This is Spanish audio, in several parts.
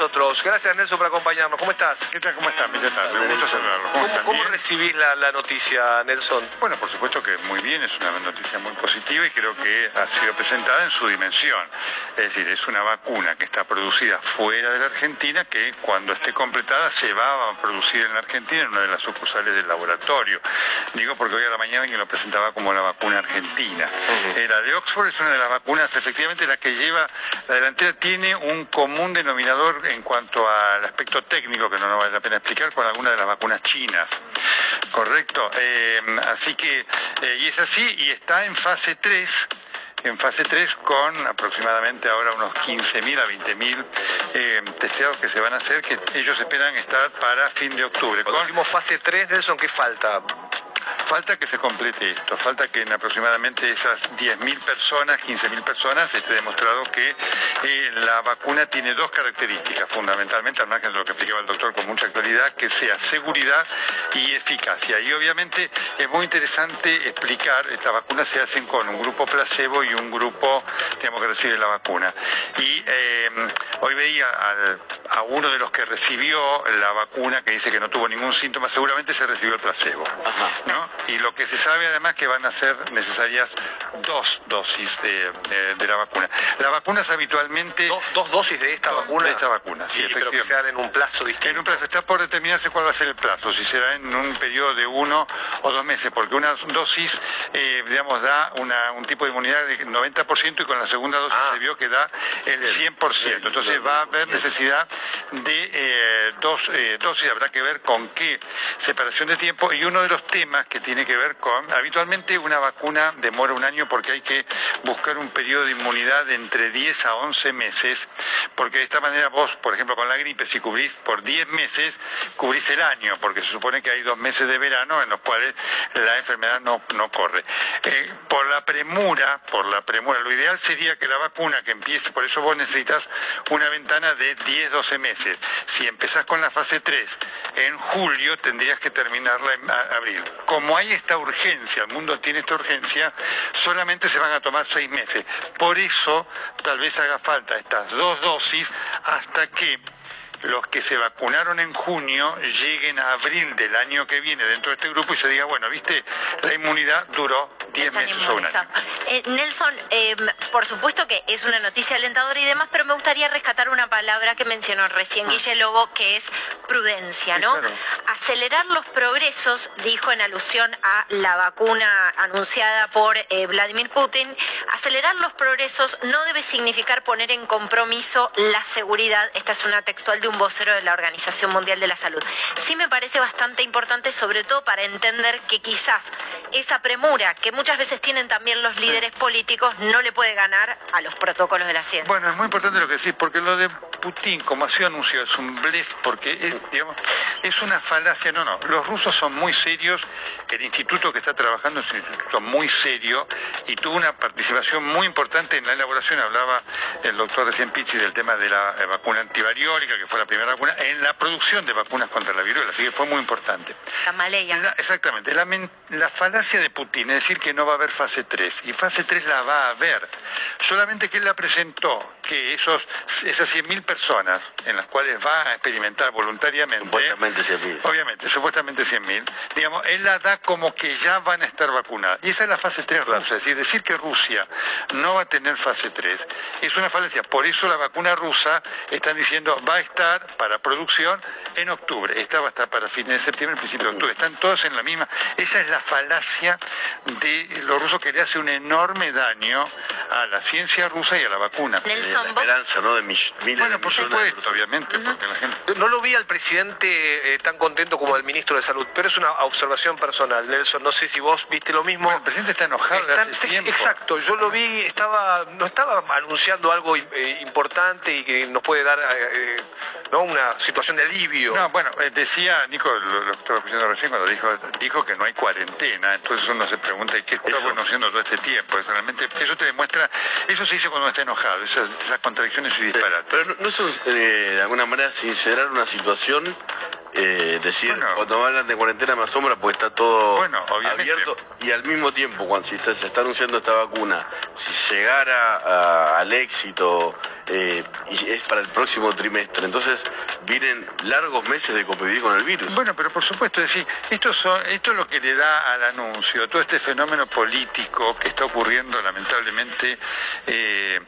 Nosotros. Gracias Nelson por acompañarnos. ¿Cómo estás? ¿Qué tal? ¿Cómo están? ¿Qué tal? Me gusta saludarlos. ¿Cómo ¿Cómo, cómo recibís la, la noticia, Nelson? Bueno, por supuesto que muy bien, es una noticia muy positiva y creo que ha sido presentada en su dimensión. Es decir, es una vacuna que está producida fuera de la Argentina que cuando esté completada se va a producir en la Argentina en una de las sucursales del laboratorio. Digo porque hoy a la mañana alguien lo presentaba como la vacuna argentina. Eh, la de Oxford es una de las vacunas, efectivamente, la que lleva, la delantera tiene un común denominador en cuanto al aspecto técnico que no nos vale la pena explicar con alguna de las vacunas chinas. Correcto. Eh, así que, eh, y es así, y está en fase 3 en fase 3 con aproximadamente ahora unos 15.000 a 20.000 eh, testeados que se van a hacer, que ellos esperan estar para fin de octubre. Cuando Con- decimos fase 3, Nelson, ¿qué falta? Falta que se complete esto, falta que en aproximadamente esas 10.000 personas, 15.000 personas, esté demostrado que eh, la vacuna tiene dos características, fundamentalmente, al margen de lo que explicaba el doctor con mucha claridad, que sea seguridad y eficacia. Y obviamente es muy interesante explicar, estas vacunas se hacen con un grupo placebo y un grupo, digamos, que recibe la vacuna. Y eh, hoy veía al- a uno de los que recibió la vacuna que dice que no tuvo ningún síntoma, seguramente se recibió el placebo. ¿no? Y lo que se sabe además que van a ser necesarias dos dosis de, de- de la vacuna. Las vacunas habitualmente... ¿Dos, dos dosis de esta Dos- vacuna? de esta vacuna, sí, Y, pero que efectivamente. sean en un plazo En distinto. un plazo, está por determinarse cuál va a ser el plazo, si será en un periodo de uno o dos meses, porque una dosis, eh, digamos, da una- un tipo de inmunidad de 90% y con la segunda dosis Ah. se vio que da el 100%. Entonces va a haber necesidad de eh, dos eh, dosis, habrá que ver con qué separación de tiempo y uno de los temas que tiene que ver con, habitualmente una vacuna demora un año porque hay que buscar un periodo de inmunidad de entre 10 a 11 meses, porque de esta manera vos, por ejemplo, con la gripe, si cubrís por 10 meses, cubrís el año, porque se supone que hay dos meses de verano en los cuales la enfermedad no, no corre. Eh, por la premura, por la premura, lo ideal sería que la vacuna que empiece, por eso vos necesitas una ventana de 10, 12 meses. Si empezás con la fase 3 en julio, tendrías que terminarla en abril. Como hay esta urgencia, el mundo tiene esta urgencia, solamente se van a tomar seis meses. Por eso, tal vez haga falta estas dos dosis hasta que los que se vacunaron en junio lleguen a abril del año que viene dentro de este grupo y se diga, bueno, viste, la inmunidad duró 10 Están meses o un año. Eh, Nelson, eh, por supuesto que es una noticia alentadora y demás, pero me gustaría rescatar una palabra que mencionó recién Guille Lobo, que es prudencia, Sí, ¿no? claro. Acelerar los progresos, dijo en alusión a la vacuna anunciada por eh, Vladimir Putin, acelerar los progresos no debe significar poner en compromiso la seguridad. Esta es una textual de un vocero de la Organización Mundial de la Salud. Sí me parece bastante importante, sobre todo para entender que quizás esa premura que muchas veces tienen también los líderes políticos no le puede ganar a los protocolos de la ciencia. Bueno, es muy importante lo que decís, porque lo de Putin, como ha sido anunciado, es un blef, porque es, digamos, es una falacia. No, no, los rusos son muy serios, el instituto que está trabajando es un instituto muy serio y tuvo una participación muy importante en la elaboración, hablaba el doctor recién Pizzi del tema de la vacuna antivariólica, que fue la primera vacuna, en la producción de vacunas contra la viruela, así que fue muy importante. Camaleya. La- exactamente, la, la falacia de Putin es decir que no va a haber fase 3, y fase 3 la va a haber, solamente que él la presentó, que esos, esas 100.000 personas en las cuales va a experimentar voluntariamente, Supuestamente 100.000. obviamente, supuestamente 100.000, digamos, él la da como que ya van a estar vacunadas, y esa es la fase 3 rusa, es decir, decir que Rusia no va a tener fase 3 es una falacia, por eso la vacuna rusa están diciendo va a estar para producción en octubre, esta va a estar para fines de septiembre, principio de octubre, están todos en la misma, esa es la falacia de los rusos que le hace un enorme daño a la ciencia rusa y a la vacuna. Nelson, la esperanza, ¿no? De miles bueno, por supuesto, obviamente, porque la gente... No lo vi al presidente eh, tan contento como al ministro de Salud, pero es una observación personal, Nelson. No sé si vos viste lo mismo. el presidente está enojado hace tiempo. Exacto, yo lo vi, estaba, no estaba anunciando algo eh, importante y que nos puede dar eh, ¿no? una situación de alivio. No, bueno, decía Nico, lo, estaba escuchando recién cuando dijo, dijo que no hay cuarentena, entonces uno se pregunta, ¿qué está bueno haciendo todo este tiempo? realmente, eso te demuestra, eso se dice cuando uno está enojado, esas, contradicciones y disparates. Pero no, eso es de alguna manera sincerar una situación eh, decir, cuando hablan de cuarentena me asombra porque está todo abierto y al mismo tiempo, cuando se está, anunciando esta vacuna, si llegara al éxito eh, y es para el próximo trimestre, entonces vienen largos meses de convivir con el virus. Bueno, pero por supuesto, es decir, esto, son, esto es lo que le da al anuncio, todo este fenómeno político que está ocurriendo lamentablemente eh,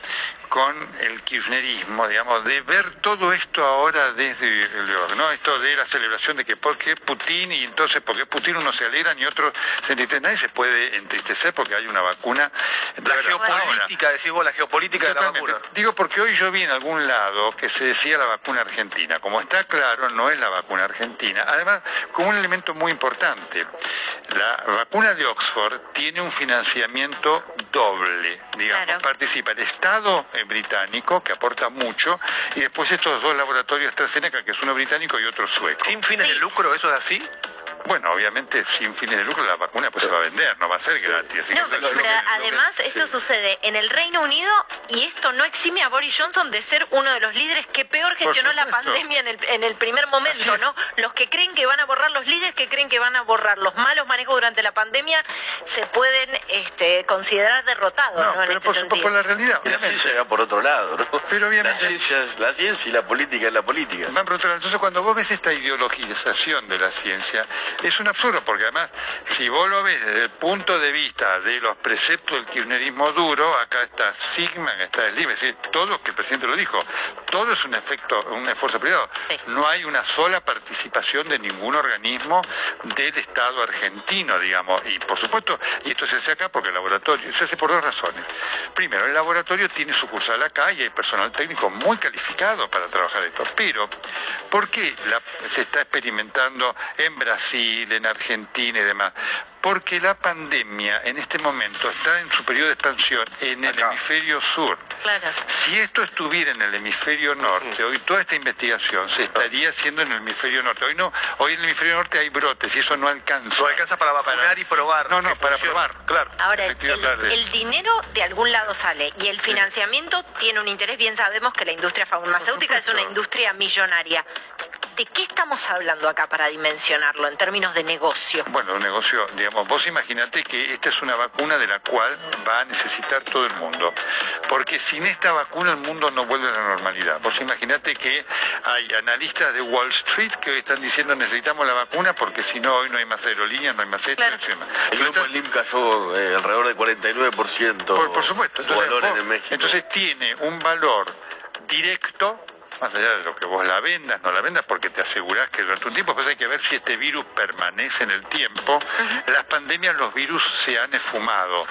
con el kirchnerismo, digamos, de ver todo esto ahora desde el ¿no? Esto de la celebración de que por qué Putin y entonces por qué Putin uno se alegra y otro se entristece. Nadie se puede entristecer porque hay una vacuna. La geopolítica, decís vos, la geopolítica de la vacuna. Digo porque hoy yo vi en algún lado que se decía la vacuna argentina. Como está claro, no es la vacuna argentina. Además, con un elemento muy importante. La vacuna de Oxford tiene un financiamiento doble, digamos. Participa el Estado británico, que aporta mucho, y después estos dos laboratorios AstraZeneca, que es uno británico y otro sueco. ¿Sin fines de lucro eso es así? Bueno, obviamente sin fines de lucro la vacuna pues se va a vender, no va a ser gratis. No, pero, además esto sucede en el Reino Unido y esto no exime a Boris Johnson de ser uno de los líderes que peor gestionó la pandemia en el, en el primer momento, ¿no? Los que creen que van a borrar, los líderes que creen que van a borrar los malos manejos durante la pandemia se pueden este, considerar derrotados, ¿no? pero este por, por, la realidad. La ciencia va por otro lado, ¿no? Pero obviamente... La ciencia, es la ciencia y la política es la política. Van por otro lado. Entonces cuando vos ves esta ideologización de la ciencia, es un absurdo, porque además, si vos lo ves desde el punto de vista de los preceptos del kirchnerismo duro, acá está Sigma, está el LIBE, es decir, todo, que el presidente lo dijo, todo es un efecto, un esfuerzo privado. No hay una sola participación de ningún organismo del Estado argentino, digamos. Y por supuesto, y esto se hace acá porque el laboratorio, se hace por dos razones. Primero, el laboratorio tiene sucursal acá y hay personal técnico muy calificado para trabajar esto. Pero, ¿por qué se está experimentando en Brasil, en Argentina y demás? Porque la pandemia en este momento está en su periodo de expansión en el hemisferio sur. Si esto estuviera en el hemisferio norte, hoy toda esta investigación se estaría haciendo en el hemisferio norte. Hoy no, hoy en el hemisferio norte hay brotes y eso no alcanza. No alcanza para vacunar y probar. No, no, para probar. Claro. Ahora, el, dinero de algún lado sale y el financiamiento tiene un interés, bien sabemos que la industria farmacéutica es una industria millonaria. ¿De qué estamos hablando acá para dimensionarlo en términos de negocio? Bueno, un negocio, digamos, vos imaginate que esta es una vacuna de la cual va a necesitar todo el mundo, porque sin esta vacuna el mundo no vuelve a la normalidad. Vos imaginate que hay analistas de Wall Street que hoy están diciendo necesitamos la vacuna porque si no hoy no hay más aerolíneas, no hay más esto, El grupo Slim cayó eh, alrededor del 49% por, por supuesto. Entonces, en México. entonces tiene un valor directo más allá de lo que vos la vendas, no la vendas, porque te asegurás que durante un tiempo, pues hay que ver si este virus permanece en el tiempo. Las pandemias, los virus se han esfumado.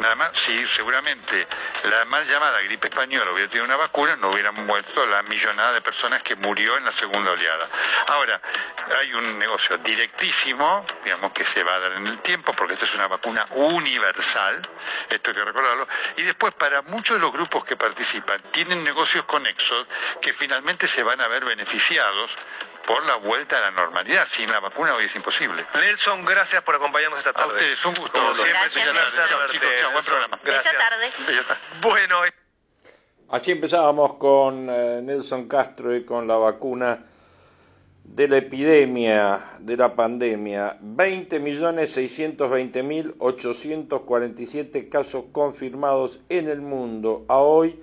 Nada más, si seguramente la mal llamada gripe española hubiera tenido una vacuna, no hubieran muerto la millonada de personas que murió en la segunda oleada. Ahora, hay un negocio directísimo, digamos, que se va a dar en el tiempo, porque esta es una vacuna universal, esto hay que recordarlo, y después para muchos de los grupos que participan, tienen negocios conexos que finalmente se van a ver beneficiados por la vuelta a la normalidad. Sin la vacuna hoy es imposible. Nelson, gracias por acompañarnos esta tarde. A ustedes, un gusto. Como siempre, Chao, buen programa. Gracias. tarde. Bueno. Aquí empezábamos con eh, Nelson Castro y con la vacuna de la epidemia, de la pandemia. 20.620.847 casos confirmados en el mundo a hoy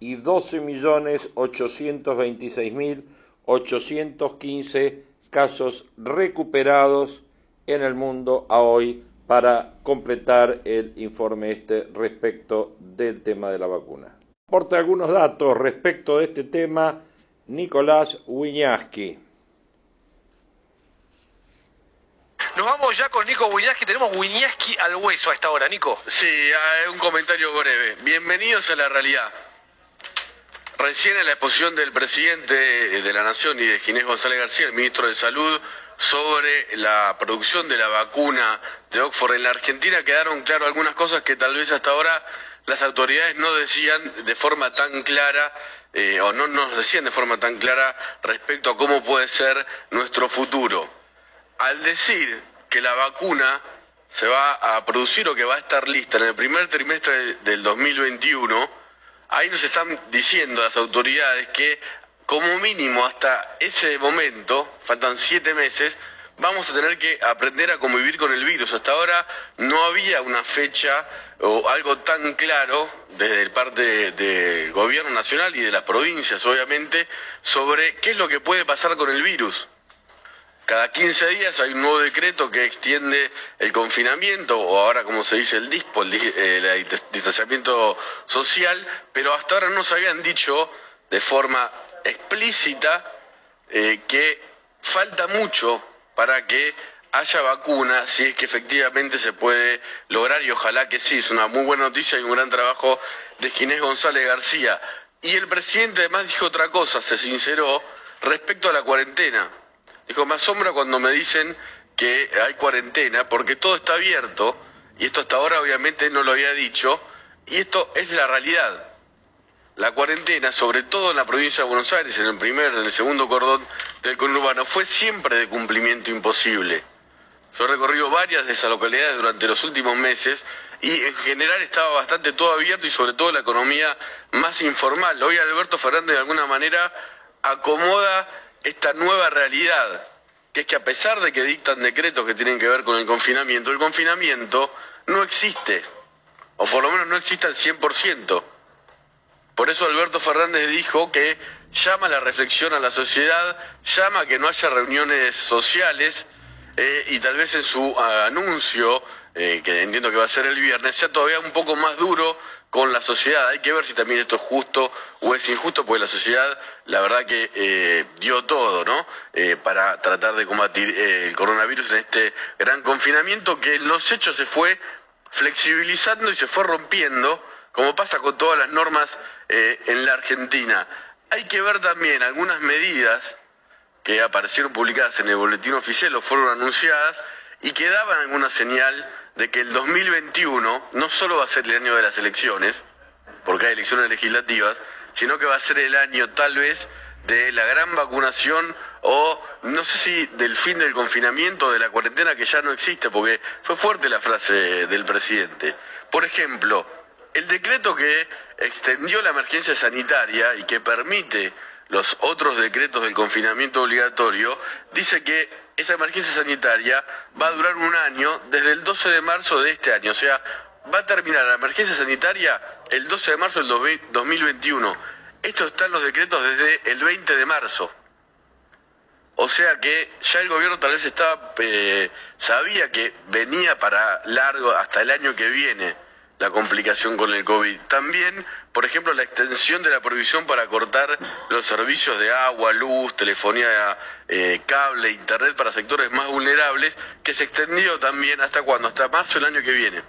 y 12.826.815 casos recuperados en el mundo a hoy para completar el informe este respecto del tema de la vacuna. Aporta algunos datos respecto de este tema Nicolás Wiñaski. Nos vamos ya con Nico Wiñaski. Tenemos Wiñaski al hueso a esta hora, Nico. Sí, un comentario breve. Bienvenidos a la realidad. Recién en la exposición del presidente de la Nación y de Ginés González García, el ministro de Salud, sobre la producción de la vacuna de Oxford en la Argentina, quedaron claras algunas cosas que tal vez hasta ahora las autoridades no decían de forma tan clara eh, o no nos decían de forma tan clara respecto a cómo puede ser nuestro futuro. Al decir que la vacuna se va a producir o que va a estar lista en el primer trimestre del 2021, Ahí nos están diciendo las autoridades que como mínimo hasta ese momento, faltan siete meses, vamos a tener que aprender a convivir con el virus. Hasta ahora no había una fecha o algo tan claro desde el parte del gobierno nacional y de las provincias, obviamente, sobre qué es lo que puede pasar con el virus. Cada 15 días hay un nuevo decreto que extiende el confinamiento, o ahora como se dice el DISPO, el, eh, distanciamiento social, pero hasta ahora no se habían dicho de forma explícita eh, que falta mucho para que haya vacuna, si es que efectivamente se puede lograr, y ojalá que sí, es una muy buena noticia y un gran trabajo de Ginés González García. Y el presidente además dijo otra cosa, se sinceró respecto a la cuarentena. Dijo, me asombra cuando me dicen que hay cuarentena, porque todo está abierto, y esto hasta ahora obviamente no lo había dicho, y esto es la realidad. La cuarentena, sobre todo en la provincia de Buenos Aires, en el primer, en el segundo cordón del conurbano, fue siempre de cumplimiento imposible. Yo he recorrido varias de esas localidades durante los últimos meses y en general estaba bastante todo abierto y sobre todo la economía más informal. Hoy Alberto Fernández de alguna manera acomoda esta nueva realidad, que es que a pesar de que dictan decretos que tienen que ver con el confinamiento, el confinamiento no existe, o por lo menos no existe al 100%. Por eso Alberto Fernández dijo que llama la reflexión a la sociedad, llama a que no haya reuniones sociales eh, y tal vez en su anuncio, eh, que entiendo que va a ser el viernes, sea todavía un poco más duro con la sociedad. Hay que ver si también esto es justo o es injusto, porque la sociedad, la verdad que eh, dio todo, ¿no? Eh, para tratar de combatir eh, el coronavirus en este gran confinamiento que los hechos se fue flexibilizando y se fue rompiendo, como pasa con todas las normas en la Argentina. Hay que ver también algunas medidas que aparecieron publicadas en el boletín oficial o fueron anunciadas y que daban alguna señal de que el 2021 no solo va a ser el año de las elecciones, porque hay elecciones legislativas, sino que va a ser el año tal vez de la gran vacunación o no sé si del fin del confinamiento, de la cuarentena que ya no existe, porque fue fuerte la frase del presidente. Por ejemplo, el decreto que extendió la emergencia sanitaria y que permite los otros decretos del confinamiento obligatorio, dice que esa emergencia sanitaria va a durar un año desde el 12 de marzo de este año. O sea, va a terminar la emergencia sanitaria el 12 de marzo del 2021. Esto está en los decretos desde el 20 de marzo. O sea que ya el gobierno tal vez estaba, eh, sabía que venía para largo hasta el año que viene la complicación con el COVID. También, por ejemplo, la extensión de la prohibición para cortar los servicios de agua, luz, telefonía, eh, cable, internet para sectores más vulnerables, que se extendió también hasta cuándo, hasta marzo del año que viene.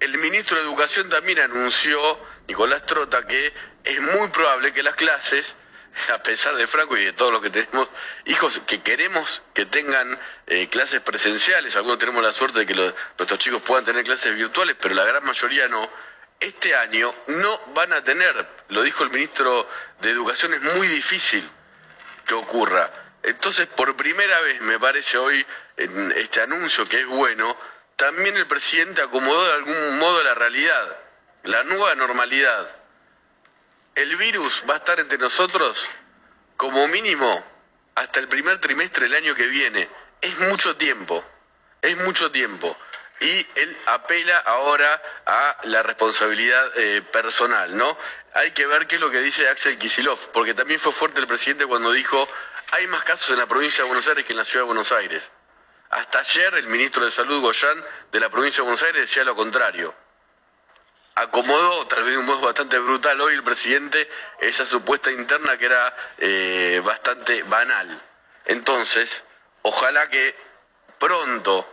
El ministro de Educación también anunció, Nicolás Trota, que es muy probable que las clases a pesar de Franco y de todos los que tenemos hijos que queremos que tengan eh, clases presenciales, algunos tenemos la suerte de que nuestros chicos puedan tener clases virtuales, pero la gran mayoría no, este año no van a tener, lo dijo el ministro de Educación, es muy difícil que ocurra. Entonces, por primera vez, me parece hoy, en este anuncio que es bueno, también el presidente acomodó de algún modo la realidad, la nueva normalidad el virus va a estar entre nosotros como mínimo hasta el primer trimestre del año que viene. Es mucho tiempo, es mucho tiempo. Y él apela ahora a la responsabilidad eh, personal, ¿no? Hay que ver qué es lo que dice Axel Kisilov, porque también fue fuerte el presidente cuando dijo, hay más casos en la provincia de Buenos Aires que en la ciudad de Buenos Aires. Hasta ayer el ministro de Salud, Goyán, de la provincia de Buenos Aires, decía lo contrario acomodó, tal vez un modo bastante brutal hoy el presidente, esa supuesta interna que era eh, bastante banal. Entonces, ojalá que pronto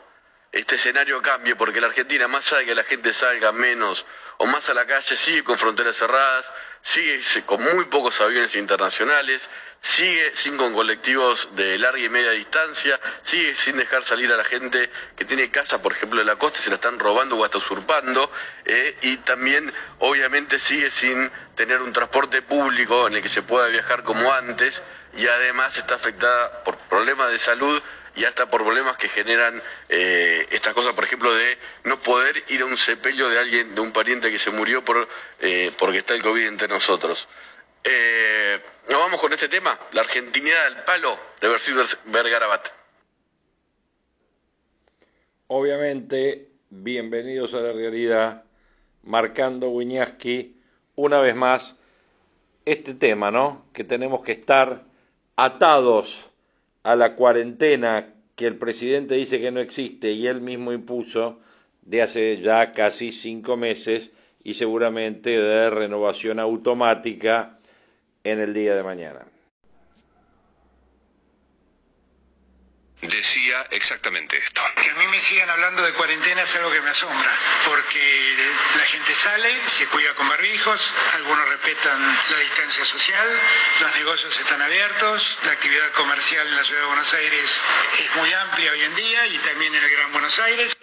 este escenario cambie, porque la Argentina, más allá de que la gente salga menos o más a la calle, sigue con fronteras cerradas, sigue con muy pocos aviones internacionales, sigue sin con colectivos de larga y media distancia, sigue sin dejar salir a la gente que tiene casa, por ejemplo, en la costa, se la están robando o hasta usurpando, eh, y también obviamente sigue sin tener un transporte público en el que se pueda viajar como antes, y además está afectada por problemas de salud y hasta por problemas que generan eh, estas cosas, por ejemplo, de no poder ir a un sepelio de alguien, de un pariente que se murió por, eh, porque está el COVID entre nosotros. Eh, nos vamos con este tema, la argentinidad del palo de Bersil Vergarabat. Obviamente, bienvenidos a la realidad, marcando Wiñaski una vez más este tema, ¿no? Que tenemos que estar atados a la cuarentena que el presidente dice que no existe y él mismo impuso de hace ya casi cinco meses y seguramente de renovación automática en el día de mañana. Decía exactamente esto. Que a mí me sigan hablando de cuarentena es algo que me asombra, porque la gente sale, se cuida con barbijos, algunos respetan la distancia social, los negocios están abiertos, la actividad comercial en la ciudad de Buenos Aires es muy amplia hoy en día y también en el Gran Buenos Aires.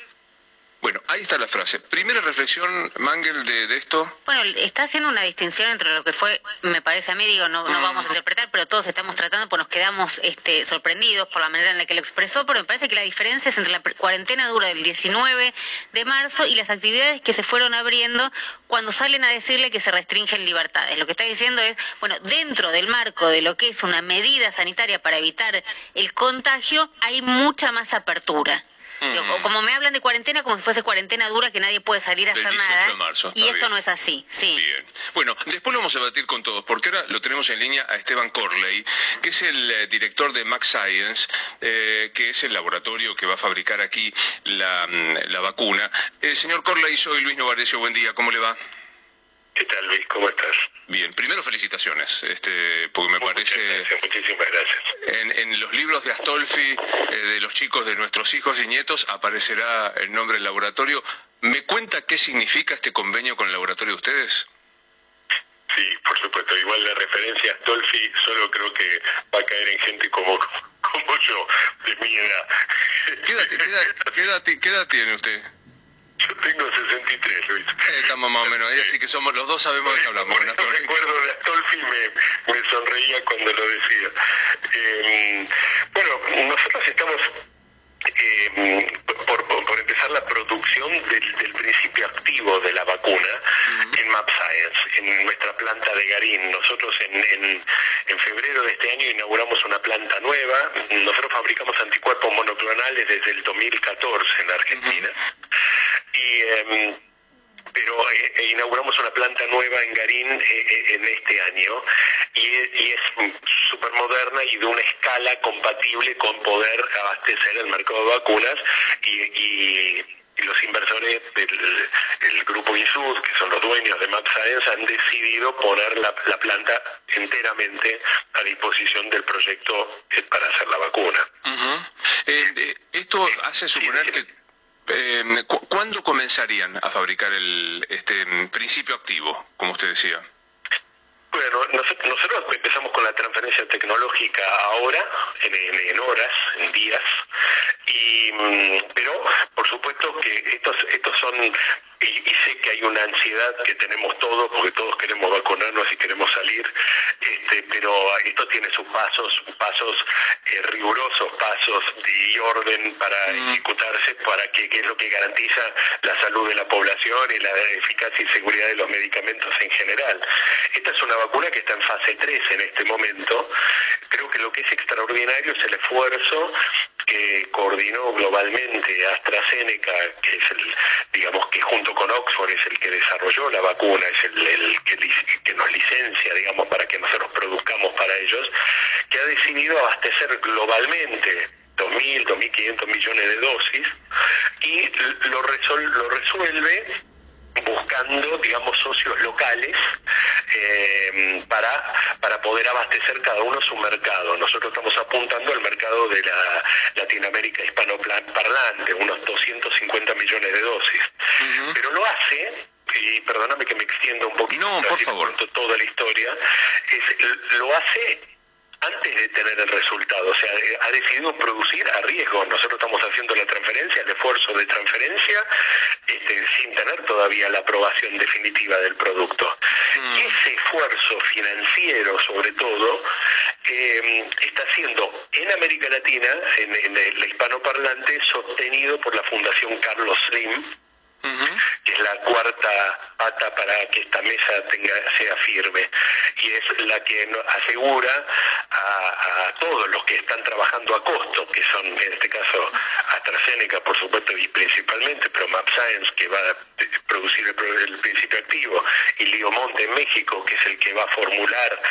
Bueno, ahí está la frase. Primera reflexión, Mangel, de, esto. Bueno, está haciendo una distinción entre lo que fue, me parece a mí, digo, no, no vamos a interpretar, pero todos estamos tratando, pues nos quedamos este, sorprendidos por la manera en la que lo expresó, pero me parece que la diferencia es entre la cuarentena dura del 19 de marzo y las actividades que se fueron abriendo cuando salen a decirle que se restringen libertades. Lo que está diciendo es, bueno, dentro del marco de lo que es una medida sanitaria para evitar el contagio, hay mucha más apertura. Mm. como me hablan de cuarentena como si fuese cuarentena dura que nadie puede salir a hacer nada. y esto no es así, sí. Bien. Bueno, después lo vamos a debatir con todos, porque ahora lo tenemos en línea a Esteban Corley, que es el eh, director de Max Science, eh, que es el laboratorio que va a fabricar aquí la, mm, la vacuna. El señor Corley, soy Luis Novarecio, buen día, ¿cómo le va? ¿Qué tal, Luis? ¿Cómo estás? Bien, primero felicitaciones, este, porque me parece... muchísimas gracias. En, los libros de Astolfi, eh, de los chicos de nuestros hijos y nietos, aparecerá el nombre del laboratorio. ¿Me cuenta qué significa este convenio con el laboratorio de ustedes? Sí, por supuesto. Igual la referencia a Astolfi solo creo que va a caer en gente como, como yo, de mi edad. qué edad tiene usted? Yo tengo 63, Luis. Estamos más o menos ahí, así que somos los dos sabemos de qué hablamos. Bueno, recuerdo de Astolfi me, me sonreía cuando lo decía. Eh, bueno, nosotros estamos eh, por, por, empezar la producción del, principio activo de la vacuna en Map Science, en nuestra planta de Garín. Nosotros en, en, febrero de este año inauguramos una planta nueva. Nosotros fabricamos anticuerpos monoclonales desde el 2014 en Argentina. Y em, pero eh, eh, inauguramos una planta nueva en Garín eh, en este año y, es súper moderna y de una escala compatible con poder abastecer el mercado de vacunas y, los inversores del grupo ISUD, que son los dueños de Max Science, han decidido poner la, planta enteramente a disposición del proyecto para hacer la vacuna. esto hace suponer que eh, ¿Cuándo comenzarían a fabricar el, este principio activo, como usted decía? Bueno, nosotros empezamos con la transferencia tecnológica ahora, en, horas, en días, y, mm, pero por supuesto que estos, estos son y, sé que hay una ansiedad que tenemos todos, porque todos queremos vacunarnos y queremos salir, este, pero esto tiene sus pasos, pasos eh, rigurosos, pasos y orden para mm. ejecutarse, para que, es lo que garantiza la salud de la población y la eficacia y seguridad de los medicamentos en general. Esta es una vacuna que está en fase 3 en este momento. Creo que lo que es extraordinario es el esfuerzo que coordinó globalmente AstraZeneca, que es el, digamos que junto con Oxford es el que desarrolló la vacuna, es el, que, nos licencia, digamos, para que nosotros produzcamos para ellos, que ha decidido abastecer globalmente 2.000, 2.500 millones de dosis y lo, resol, lo resuelve buscando, digamos, socios locales eh, para, para poder abastecer cada uno su mercado. Nosotros estamos apuntando al mercado de la Latinoamérica hispanoparlante, unos 250 millones de dosis. Pero lo hace y perdóname que me extienda un poquito, no, por favor. toda la historia, es, lo hace antes de tener el resultado, o sea, eh, ha decidido producir a riesgo. Nosotros estamos haciendo la transferencia, el esfuerzo de transferencia, este, sin tener todavía la aprobación definitiva del producto. Mm. Ese esfuerzo financiero, sobre todo, eh, está siendo en América Latina, en, en el hispanoparlante, sostenido por la Fundación Carlos Slim, que es la cuarta pata para que esta mesa tenga, sea firme. Y es la que asegura a, todos los que están trabajando a costo, que son en este caso AstraZeneca por supuesto y principalmente, pero MapScience que va a producir el, principio activo y Liomonte en México que es el que va a formular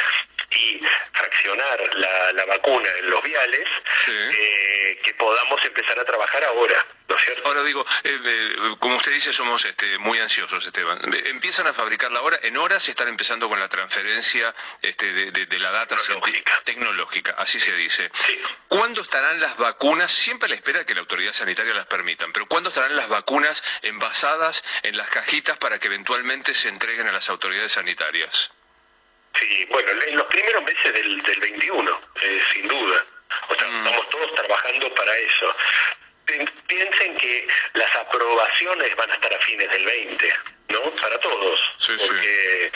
y fraccionar la, vacuna en los viales, eh, que podamos empezar a trabajar ahora. ¿no es cierto? Ahora digo, eh, eh, como usted dice, somos este, muy ansiosos, Esteban. Empiezan a fabricarla ahora, en horas están empezando con la transferencia este, de, la data tecnológica. tecnológica, así se dice. ¿Cuándo estarán las vacunas? Siempre a la espera que la autoridad sanitaria las permitan, pero ¿cuándo estarán las vacunas envasadas en las cajitas para que eventualmente se entreguen a las autoridades sanitarias? Sí, bueno, en los primeros meses del, del 21, eh, sin duda. O sea, mm. estamos todos trabajando para eso. Piensen que las aprobaciones van a estar a fines del 20, ¿no? Para todos. Sí, porque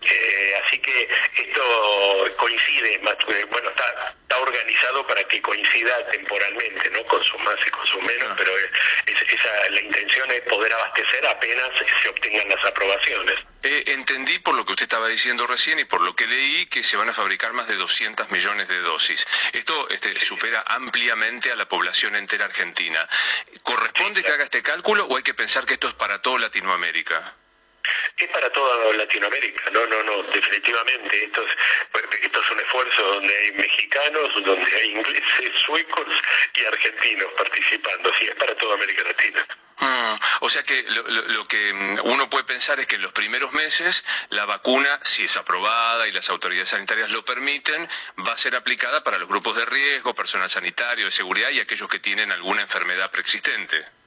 eh, así que esto coincide, eh, bueno, está, está organizado para que coincida temporalmente, ¿no? Con sus más y con sus menos, pero esa, la intención es poder abastecer apenas se obtengan las aprobaciones. Eh, entendí por lo que usted estaba diciendo recién y por lo que leí que se van a fabricar más de 200 millones de dosis. Esto este, supera ampliamente a la población entera argentina. ¿Corresponde que haga este cálculo o hay que pensar que esto es para toda Latinoamérica? Es para toda Latinoamérica, no, no, no, definitivamente. Esto es, esto es un esfuerzo donde hay mexicanos, donde hay ingleses, suecos y argentinos participando, sí, es para toda América Latina. Mm, o sea que lo, que mm, uno puede pensar es que en los primeros meses la vacuna, si es aprobada y las autoridades sanitarias lo permiten, va a ser aplicada para los grupos de riesgo, personal sanitario, de seguridad y aquellos que tienen alguna enfermedad preexistente.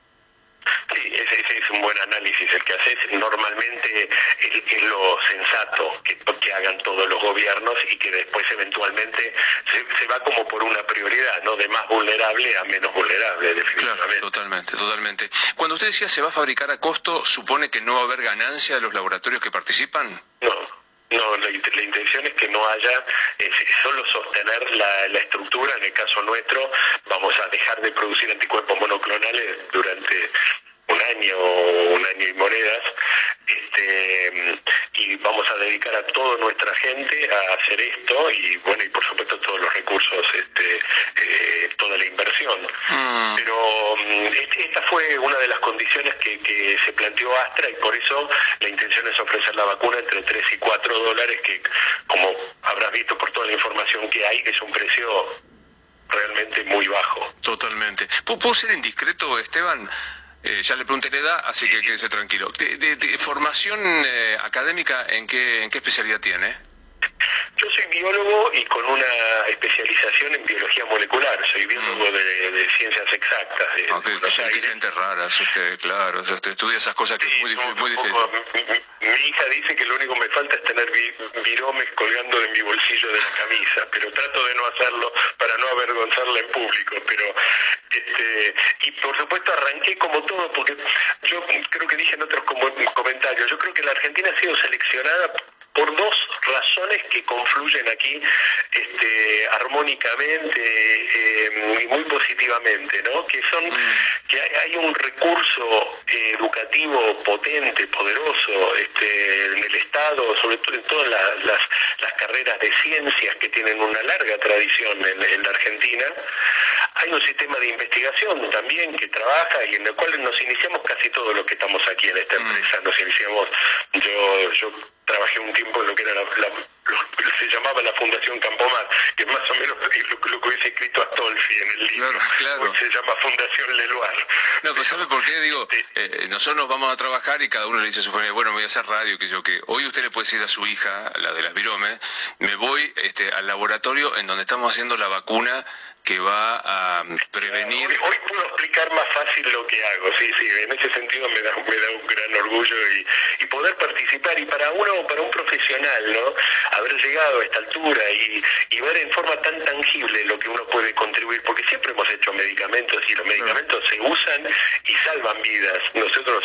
Sí, ese, es un buen análisis el que haces. Normalmente es, lo sensato que, que, hagan todos los gobiernos y que después eventualmente se, va como por una prioridad, ¿no? De más vulnerable a menos vulnerable, definitivamente. Claro, totalmente, totalmente. Cuando usted decía se va a fabricar a costo, ¿supone que no va a haber ganancia de los laboratorios que participan? No. No, la, intención es que no haya, solo sostener la, la, estructura. En el caso nuestro, vamos a dejar de producir anticuerpos monoclonales durante un año, un año y monedas, este, y vamos a dedicar a toda nuestra gente a hacer esto y bueno y por supuesto todos los recursos, este, eh, toda la inversión. Mm. Pero mm, esta fue una de las condiciones que, que se planteó Astra y por eso la intención es ofrecer la vacuna entre 3 y 4 dólares que como habrás visto por toda la información que hay, es un precio realmente muy bajo. Totalmente. ¿Puedo ser indiscreto, Esteban? Eh, ya le pregunté la edad, así que quédese tranquilo. De, formación eh, académica, ¿en qué, ¿en qué especialidad tiene? Yo soy biólogo y con una especialización en biología molecular. Soy biólogo mm. de, ciencias exactas. De, okay, gente rara, usted, claro. usted estudia esas cosas que es muy, muy difícil. Mi, hija dice que lo único que me falta es tener viromes colgando de mi bolsillo de la camisa, pero trato de no hacerlo para no avergonzarla en público. Pero este, y por supuesto arranqué como todo, porque yo creo que dije en otros comentarios, yo creo que la Argentina ha sido seleccionada por dos razones que confluyen aquí este, armónicamente eh, y muy positivamente, ¿no? Que son mm. que hay, un recurso eh, educativo potente, poderoso, este, en el Estado, sobre todo en todas las, carreras de ciencias que tienen una larga tradición en, la Argentina. Hay un sistema de investigación también que trabaja y en el cual nos iniciamos casi todos los que estamos aquí en esta mm. empresa. Nos iniciamos, yo, yo trabajé un tiempo en lo que era se llamaba la Fundación Campomar, que más o menos es lo, que hubiese escrito Astolfi en el libro. Claro, se llama Fundación Leloir. No, pues ¿sabe por qué? Digo, eh, nosotros nos vamos a trabajar y cada uno le dice a su familia, bueno, voy a hacer radio, que yo que hoy usted le puede decir a su hija, la de las viromes, me voy este, al laboratorio en donde estamos haciendo la vacuna que va a prevenir. Hoy, puedo explicar más fácil lo que hago, sí, sí, en ese sentido me da, me da un gran orgullo y, y poder participar y para uno, para un profesional, ¿no? Haber llegado a esta altura y, y, ver en forma tan tangible lo que uno puede contribuir, porque siempre hemos hecho medicamentos y los medicamentos se usan y salvan vidas. Nosotros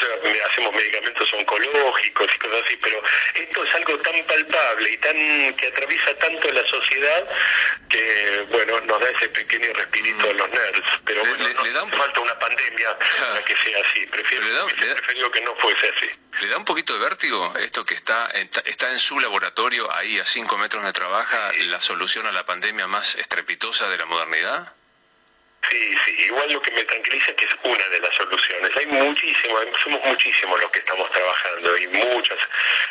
hacemos medicamentos oncológicos y cosas así, pero esto es algo tan palpable y tan que atraviesa tanto la sociedad que, bueno, nos da ese pequeño respirito de los nerds. Pero bueno, le, da falta una pandemia para que sea así. Prefiero, le que no fuese así. ¿Le da un poquito de vértigo esto que está, está en su laboratorio, ahí a cinco metros donde trabaja, la solución a la pandemia más estrepitosa de la modernidad? Sí, sí, igual lo que me tranquiliza es que es una de las soluciones. Hay muchísimos, somos muchísimos los que estamos trabajando y muchas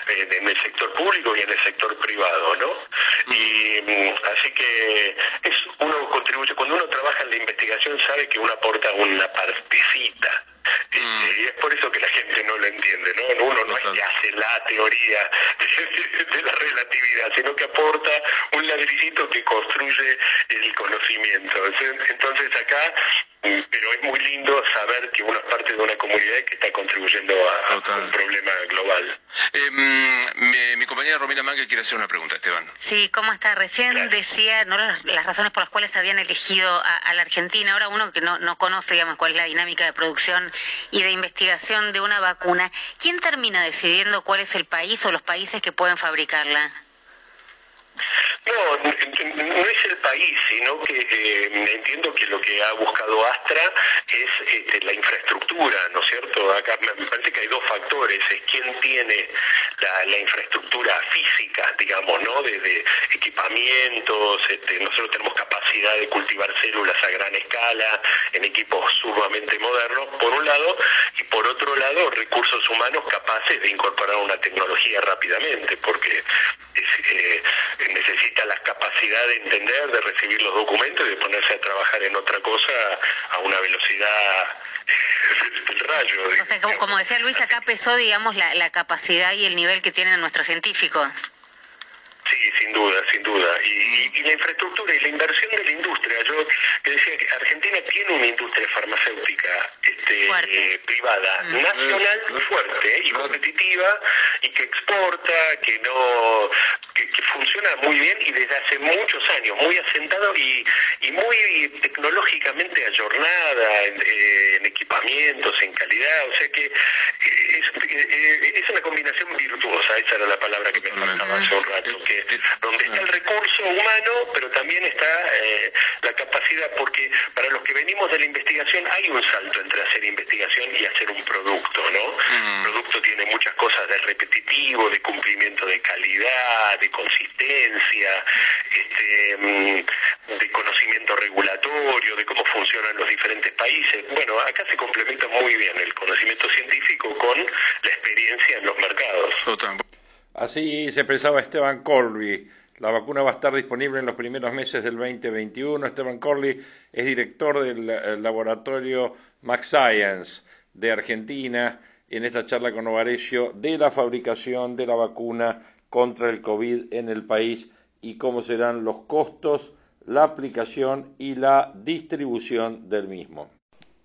eh, en el sector público y en el sector privado, ¿no? Y mm, así que es uno contribuye, cuando uno trabaja en la investigación sabe que uno aporta una partecita Mm. Y es por eso que la gente no lo entiende, ¿no? Uno no es que hace la teoría de, la relatividad, sino que aporta un ladrillito que construye el conocimiento. Entonces acá pero es muy lindo saber que uno es parte de una comunidad que está contribuyendo a, un problema global. Eh, mi, compañera Romina Mangue quiere hacer una pregunta, Esteban. Sí, ¿cómo está? Recién decía ¿no? Las, razones por las cuales habían elegido a, la Argentina. Ahora uno que no, no conoce, digamos, cuál es la dinámica de producción y de investigación de una vacuna, ¿quién termina decidiendo cuál es el país o los países que pueden fabricarla? No, no es el país, sino que eh, entiendo que lo que ha buscado Astra es este, la infraestructura, ¿no es cierto? Acá me parece que hay dos factores, es quién tiene la, infraestructura física, digamos, ¿no? De, equipamientos, este, nosotros tenemos capacidad de cultivar células a gran escala en equipos sumamente modernos, por un lado, y por otro lado, recursos humanos capaces de incorporar una tecnología rápidamente, porque eh, necesita la capacidad de entender, de recibir los documentos y de ponerse a trabajar en otra cosa a una velocidad del rayo. O sea, como, decía Luis, acá pesó, digamos, la, la capacidad y el nivel que tienen nuestros científicos. Sí, sin duda, sin duda. Y, la infraestructura y la inversión de la industria. Yo que decía que Argentina tiene una industria farmacéutica este, eh, privada, mm. nacional, fuerte y competitiva, y que exporta, que no que, funciona muy bien y desde hace muchos años, muy asentado y, y muy tecnológicamente ayornada en, eh, equipamientos, en calidad. O sea que eh, es, es, una combinación virtuosa, esa era la palabra que me faltaba hace un rato. Que donde está el recurso humano, pero también está eh, la capacidad, porque para los que venimos de la investigación hay un salto entre hacer investigación y hacer un producto, ¿no? Mm. El producto tiene muchas cosas de repetitivo, de cumplimiento de calidad, de consistencia, este, mm, de conocimiento regulatorio, de cómo funcionan los diferentes países. Bueno, acá se complementa muy bien el conocimiento científico con la experiencia en los mercados. Así se expresaba Esteban Corley. La vacuna va a estar disponible en los primeros meses del 2021. Esteban Corley es director del eh, laboratorio Max Science de Argentina en esta charla con Novarecio de la fabricación de la vacuna contra el COVID en el país y cómo serán los costos, la aplicación y la distribución del mismo.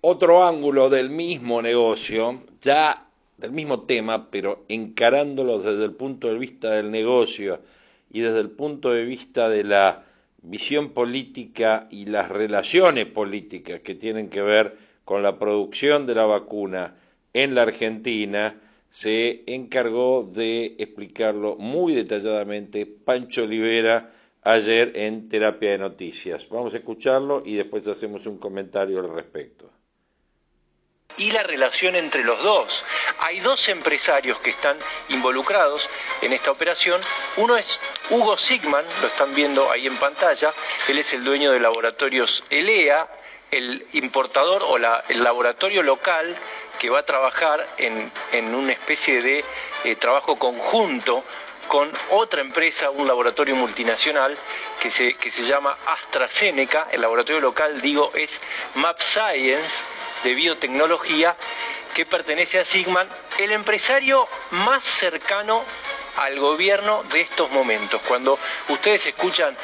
Otro ángulo del mismo negocio, ya del mismo tema, pero encarándolo desde el punto de vista del negocio y desde el punto de vista de la visión política y las relaciones políticas que tienen que ver con la producción de la vacuna en la Argentina, se encargó de explicarlo muy detalladamente Pancho Olivera ayer en Terapia de Noticias. Vamos a escucharlo y después hacemos un comentario al respecto y la relación entre los dos. Hay dos empresarios que están involucrados en esta operación. Uno es Hugo Sigman, lo están viendo ahí en pantalla. Él es el dueño de laboratorios ELEA, el importador o el laboratorio local que va a trabajar en, una especie de eh, trabajo conjunto con otra empresa, un laboratorio multinacional que se, que se llama AstraZeneca. El laboratorio local, digo, es Map Science de biotecnología que pertenece a Sigman, el empresario más cercano al gobierno de estos momentos. Cuando ustedes escuchan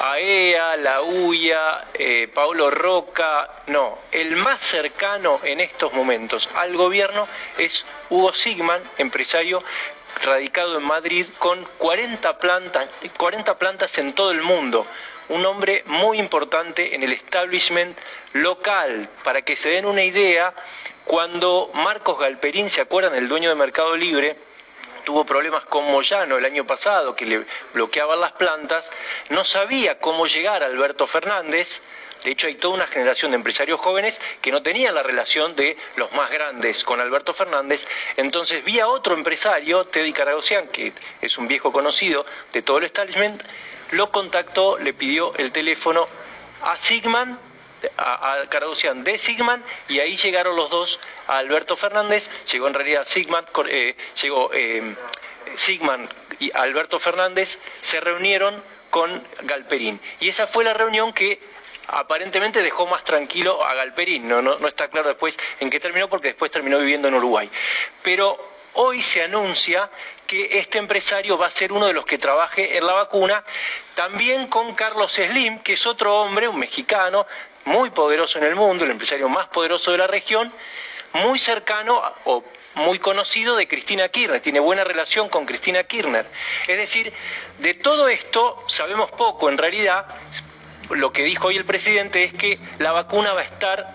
a EA, la UIA, eh, Paulo Roca, no, el más cercano en estos momentos al gobierno es Hugo Sigman, empresario radicado en Madrid con 40 plantas, 40 plantas en todo el mundo. Un hombre muy importante en el establishment local. Para que se den una idea, cuando Marcos Galperín, ¿se acuerdan? El dueño de Mercado Libre, tuvo problemas con Moyano el año pasado, que le bloqueaban las plantas, no sabía cómo llegar a Alberto Fernández. De hecho, hay toda una generación de empresarios jóvenes que no tenían la relación de los más grandes con Alberto Fernández. Entonces, vía otro empresario, Teddy Caragosian, que es un viejo conocido de todo el establishment, lo contactó, le pidió el teléfono a Sigman a, a de Sigman y ahí llegaron los dos a Alberto Fernández, llegó en realidad Sigman, eh, llegó eh, Sigman y Alberto Fernández, se reunieron con Galperín. Y esa fue la reunión que aparentemente dejó más tranquilo a Galperín. No, no, no, está claro después en qué terminó, porque después terminó viviendo en Uruguay. Pero hoy se anuncia que este empresario va a ser uno de los que trabaje en la vacuna, también con Carlos Slim, que es otro hombre, un mexicano, muy poderoso en el mundo, el empresario más poderoso de la región, muy cercano o muy conocido de Cristina Kirchner, tiene buena relación con Cristina Kirchner. Es decir, de todo esto sabemos poco en realidad. Lo que dijo hoy el presidente es que la vacuna va a estar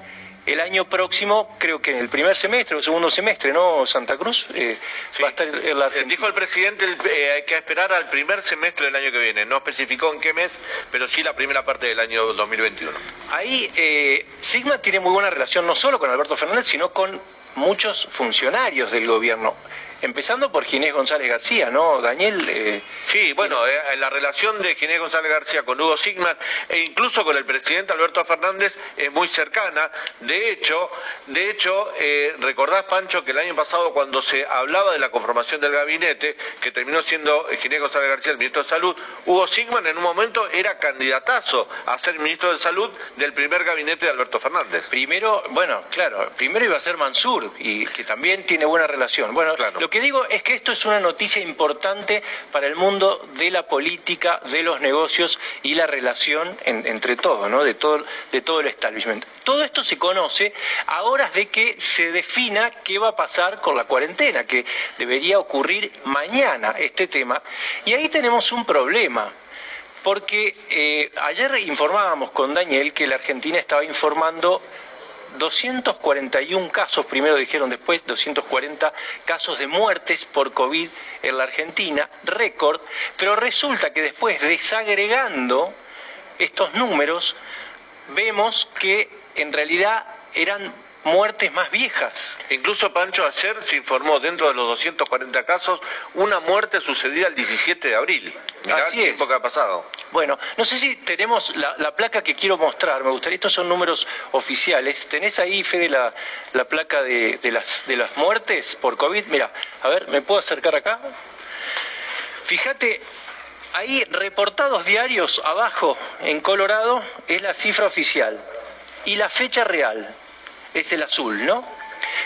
el año próximo, creo que en el primer semestre o segundo semestre, ¿no, Santa Cruz? Eh, va a estar en la eh, Dijo el presidente, eh, hay que esperar al primer semestre del año que viene. No especificó en qué mes, pero sí la primera parte del año 2021. Ahí Sigma tiene muy buena relación no solo con Alberto Fernández, sino con muchos funcionarios del gobierno. Empezando por Ginés González García, ¿no, Daniel? Eh, sí, bueno, eh, la relación de Ginés González García con Hugo Sigman e incluso con el presidente Alberto Fernández es muy cercana. De hecho, de hecho, eh, recordás, Pancho, que el año pasado cuando se hablaba de la conformación del gabinete, que terminó siendo Ginés González García el ministro de Salud, Hugo Sigman en un momento era candidatazo a ser ministro de Salud del primer gabinete de Alberto Fernández. Primero, bueno, claro, primero iba a ser Mansur, y que también tiene buena relación. Bueno, claro. Lo que digo es que esto es una noticia importante para el mundo de la política, de los negocios y la relación entre todo, ¿no? De todo, de todo el establishment. Todo esto se conoce a horas de que se defina qué va a pasar con la cuarentena, que debería ocurrir mañana este tema. Y ahí tenemos un problema porque eh, ayer informábamos con Daniel que la Argentina estaba informando 241 casos, primero dijeron después, 240 casos de muertes por COVID en la Argentina, récord, pero resulta que después desagregando estos números, vemos que en realidad eran muertes más viejas. Incluso, Pancho, ayer se informó dentro de los 240 casos una muerte sucedida el 17 de abril. Mirá ha pasado. Bueno, no sé si tenemos la, placa que quiero mostrar, me gustaría, estos son números oficiales. ¿Tenés ahí, Fede, la, la placa de, las, de las muertes por COVID? Mira, a ver, ¿me puedo acercar acá? Fíjate, ahí reportados diarios abajo en Colorado es la cifra oficial y la fecha real es el azul, ¿no?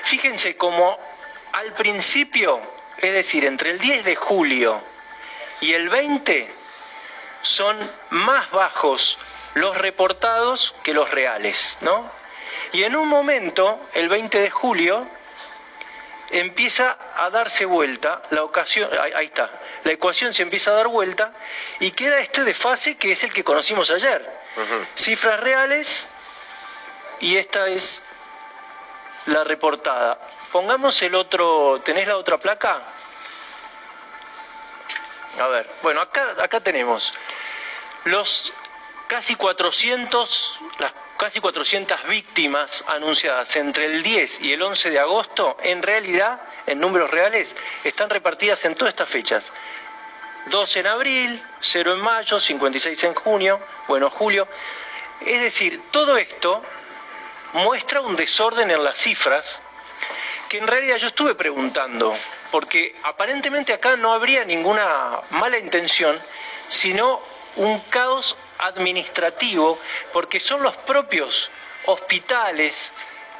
Fíjense cómo al principio, es decir, entre el 10 de julio y el 20, son más bajos los reportados que los reales, ¿no? Y en un momento, el 20 de julio, empieza a darse vuelta, la ocasión, ahí, está, la ecuación se empieza a dar vuelta y queda este desfase que es el que conocimos ayer. Cifras reales y esta es la reportada. Pongamos el otro, ¿tenés la otra placa? A ver, bueno, acá, acá tenemos los casi 400, las casi 400 víctimas anunciadas entre el 10 y el 11 de agosto, en realidad, en números reales, están repartidas en todas estas fechas. 2 en abril, 0 en mayo, 56 en junio, bueno, julio. Es decir, todo esto muestra un desorden en las cifras que en realidad yo estuve preguntando, porque aparentemente acá no habría ninguna mala intención, sino un caos administrativo, porque son los propios hospitales,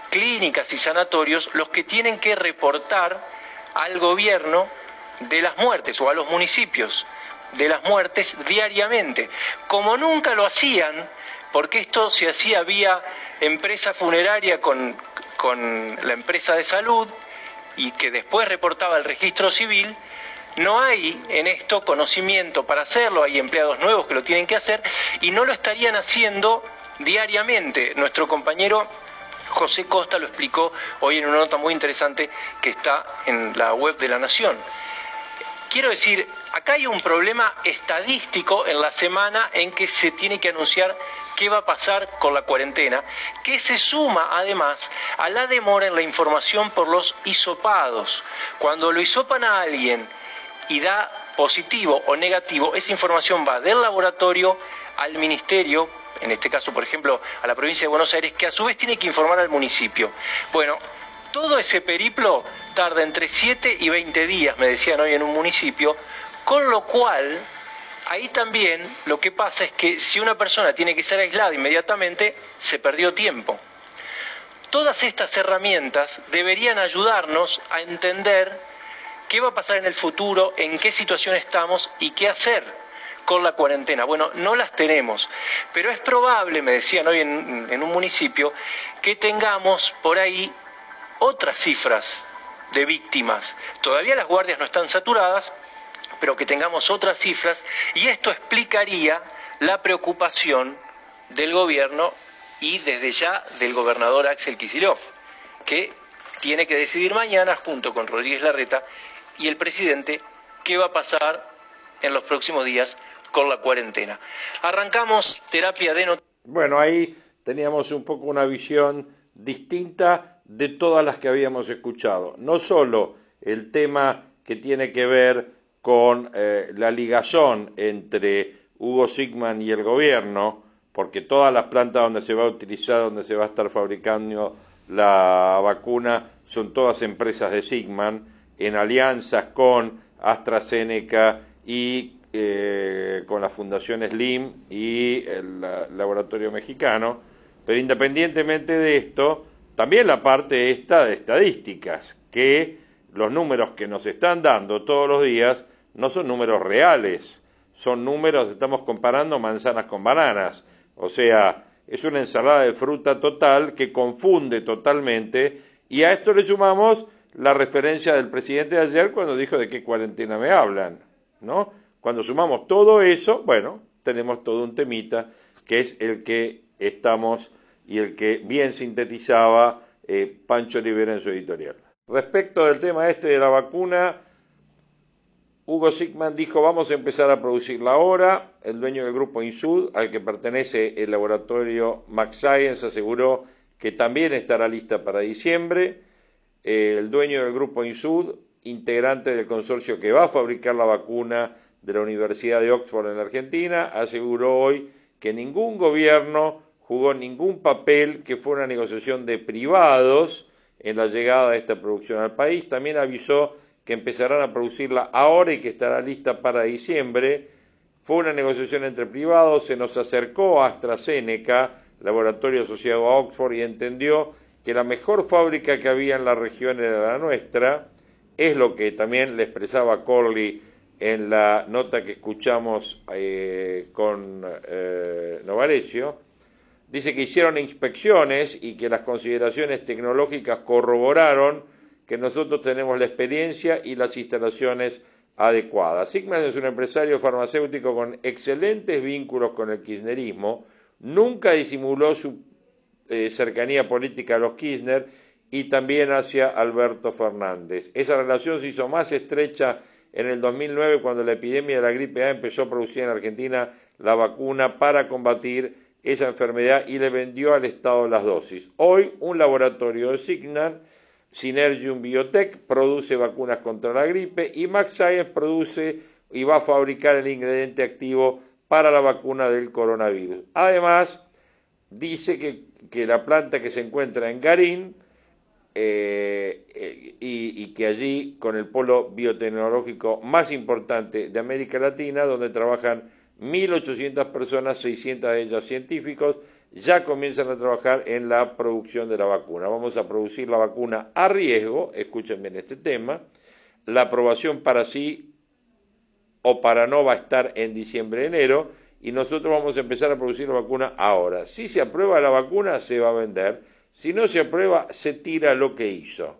clínicas y sanatorios los que tienen que reportar al gobierno de las muertes o a los municipios de las muertes diariamente, como nunca lo hacían, porque esto se hacía vía empresa funeraria con, con la empresa de salud y que después reportaba el registro civil, no hay en esto conocimiento para hacerlo, hay empleados nuevos que lo tienen que hacer y no lo estarían haciendo diariamente. Nuestro compañero José Costa lo explicó hoy en una nota muy interesante que está en la web de la Nación. Quiero decir, acá hay un problema estadístico en la semana en que se tiene que anunciar qué va a pasar con la cuarentena, que se suma además a la demora en la información por los hisopados. Cuando lo hisopan a alguien y da positivo o negativo, esa información va del laboratorio al ministerio, en este caso, por ejemplo, a la provincia de Buenos Aires, que a su vez tiene que informar al municipio. Bueno, todo ese periplo tarda entre 7 y 20 días, me decían hoy en un municipio, con lo cual ahí también lo que pasa es que si una persona tiene que ser aislada inmediatamente, se perdió tiempo. Todas estas herramientas deberían ayudarnos a entender qué va a pasar en el futuro, en qué situación estamos y qué hacer con la cuarentena. Bueno, no las tenemos, pero es probable, me decían hoy en, en un municipio, que tengamos por ahí otras cifras de víctimas. Todavía las guardias no están saturadas, pero que tengamos otras cifras y esto explicaría la preocupación del gobierno y desde ya del gobernador Axel Kisilov, que tiene que decidir mañana junto con Rodríguez Larreta y el presidente qué va a pasar en los próximos días con la cuarentena. Arrancamos terapia de Bueno, ahí teníamos un poco una visión distinta de todas las que habíamos escuchado. No solo el tema que tiene que ver con eh, la ligazón entre Hugo Sigman y el gobierno, porque todas las plantas donde se va a utilizar, donde se va a estar fabricando la vacuna, son todas empresas de Sigman, en alianzas con AstraZeneca y eh, con la Fundación Slim y el laboratorio mexicano. Pero independientemente de esto, también la parte esta de estadísticas, que los números que nos están dando todos los días no son números reales, son números, estamos comparando manzanas con bananas, o sea, es una ensalada de fruta total que confunde totalmente y a esto le sumamos la referencia del presidente de ayer cuando dijo de qué cuarentena me hablan, ¿no? Cuando sumamos todo eso, bueno, tenemos todo un temita que es el que estamos y el que bien sintetizaba eh, Pancho Rivera en su editorial. Respecto del tema este de la vacuna, Hugo Sigman dijo vamos a empezar a producirla ahora. El dueño del grupo Insud, al que pertenece el laboratorio Max Science, aseguró que también estará lista para diciembre. Eh, el dueño del grupo Insud, integrante del consorcio que va a fabricar la vacuna de la Universidad de Oxford en la Argentina, aseguró hoy que ningún gobierno jugó ningún papel que fue una negociación de privados en la llegada de esta producción al país. También avisó que empezarán a producirla ahora y que estará lista para diciembre. Fue una negociación entre privados, se nos acercó AstraZeneca, laboratorio asociado a Oxford, y entendió que la mejor fábrica que había en la región era la nuestra. Es lo que también le expresaba Corley en la nota que escuchamos eh, con eh, Novarecio Dice que hicieron inspecciones y que las consideraciones tecnológicas corroboraron que nosotros tenemos la experiencia y las instalaciones adecuadas. Sigma es un empresario farmacéutico con excelentes vínculos con el kirchnerismo, nunca disimuló su eh, cercanía política a los Kirchner y también hacia Alberto Fernández. Esa relación se hizo más estrecha en el 2009 cuando la epidemia de la gripe A empezó a producir en Argentina la vacuna para combatir esa enfermedad y le vendió al Estado las dosis. Hoy un laboratorio de Signan, Synergium Biotech, produce vacunas contra la gripe y Max Science produce y va a fabricar el ingrediente activo para la vacuna del coronavirus. Además, dice que, que la planta que se encuentra en Garín eh, eh, y, que allí, con el polo biotecnológico más importante de América Latina, donde trabajan 1.800 personas, 600 de ellas científicos, ya comienzan a trabajar en la producción de la vacuna. Vamos a producir la vacuna a riesgo, escuchen bien este tema, la aprobación para sí o para no va a estar en diciembre-enero y nosotros vamos a empezar a producir la vacuna ahora. Si se aprueba la vacuna, se va a vender. Si no se aprueba, se tira lo que hizo.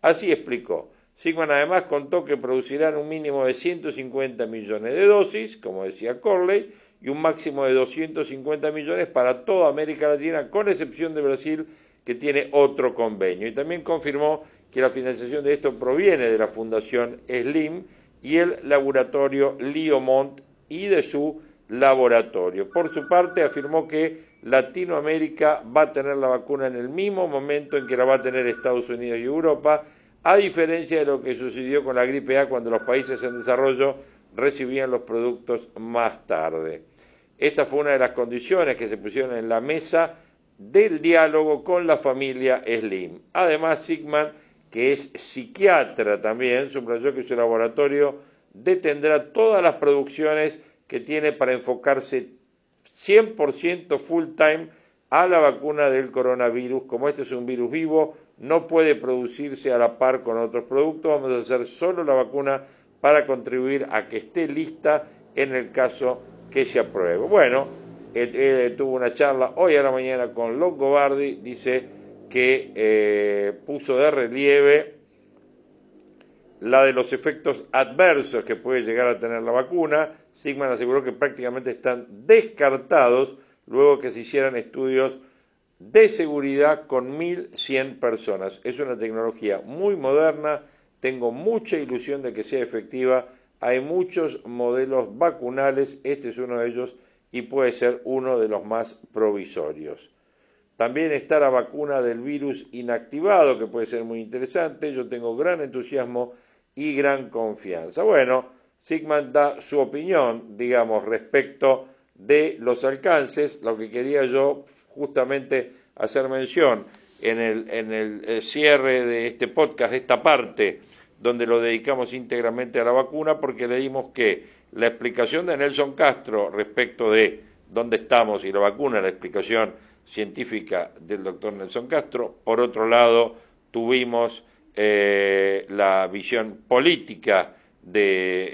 Así explicó. Sigman además contó que producirán un mínimo de 150 millones de dosis, como decía Corley, y un máximo de 250 millones para toda América Latina, con excepción de Brasil, que tiene otro convenio. Y también confirmó que la financiación de esto proviene de la Fundación SLIM y el laboratorio Liomont y de su laboratorio. Por su parte, afirmó que Latinoamérica va a tener la vacuna en el mismo momento en que la va a tener Estados Unidos y Europa, a diferencia de lo que sucedió con la gripe A cuando los países en desarrollo recibían los productos más tarde. Esta fue una de las condiciones que se pusieron en la mesa del diálogo con la familia Slim. Además, Sigman, que es psiquiatra también, subrayó que su laboratorio detendrá todas las producciones que tiene para enfocarse 100% full time a la vacuna del coronavirus. Como este es un virus vivo, no puede producirse a la par con otros productos. Vamos a hacer solo la vacuna para contribuir a que esté lista en el caso que se apruebe. Bueno, él, tuvo una charla hoy a la mañana con Longobardi, dice que eh, puso de relieve la de los efectos adversos que puede llegar a tener la vacuna. Sigman aseguró que prácticamente están descartados luego que se hicieran estudios de seguridad con 1.100 personas. Es una tecnología muy moderna, tengo mucha ilusión de que sea efectiva. Hay muchos modelos vacunales, este es uno de ellos y puede ser uno de los más provisorios. También está la vacuna del virus inactivado, que puede ser muy interesante. Yo tengo gran entusiasmo y gran confianza. Bueno, Sigmund da su opinión, digamos, respecto de los alcances, lo que quería yo justamente hacer mención en el, en el eh, cierre de este podcast, esta parte donde lo dedicamos íntegramente a la vacuna, porque le dimos que la explicación de Nelson Castro respecto de dónde estamos y la vacuna, la explicación científica del doctor Nelson Castro, por otro lado tuvimos eh, la visión política de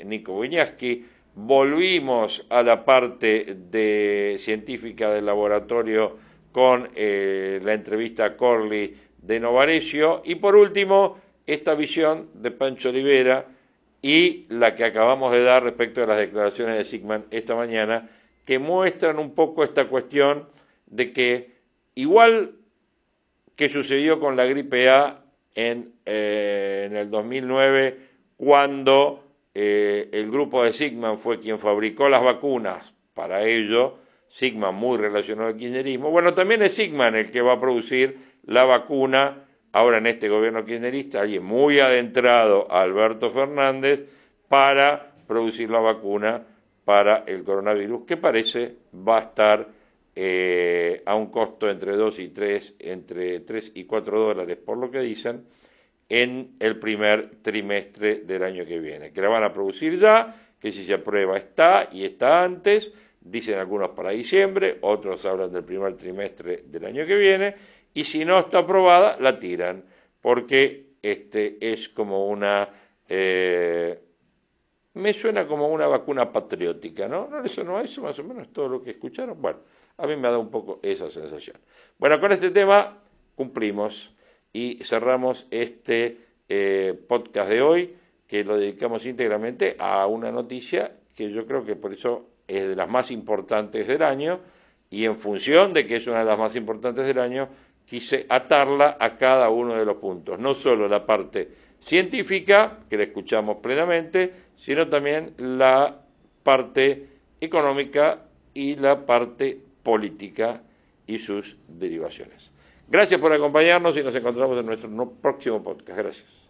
eh, Nico Wiñaski, volvimos a la parte de científica del laboratorio con eh, la entrevista a Corley de Novarecio. Y por último esta visión de Pancho Olivera y la que acabamos de dar respecto a las declaraciones de Sigman esta mañana que muestran un poco esta cuestión de que igual que sucedió con la gripe A en, eh, en el 2009 cuando eh, el grupo de Sigman fue quien fabricó las vacunas para ello, Sigman muy relacionado al kirchnerismo, bueno, también es Sigman el que va a producir la vacuna, ahora en este gobierno kirchnerista, alguien muy adentrado, Alberto Fernández, para producir la vacuna para el coronavirus, que parece va a estar eh, a un costo entre 2 y 3, entre 3 y 4 dólares, por lo que dicen, en el primer trimestre del año que viene, que la van a producir ya, que si se aprueba está y está antes, dicen algunos para diciembre, otros hablan del primer trimestre del año que viene, y si no está aprobada, la tiran, porque este es como una... Eh, me suena como una vacuna patriótica, ¿no? ¿no? Eso no, eso más o menos todo lo que escucharon. Bueno, a mí me ha dado un poco esa sensación. Bueno, con este tema cumplimos y cerramos este eh, podcast de hoy que lo dedicamos íntegramente a una noticia que yo creo que por eso es de las más importantes del año y en función de que es una de las más importantes del año quise atarla a cada uno de los puntos, no solo la parte científica, que la escuchamos plenamente, sino también la parte económica y la parte política y sus derivaciones. Gracias por acompañarnos y nos encontramos en nuestro próximo podcast. Gracias.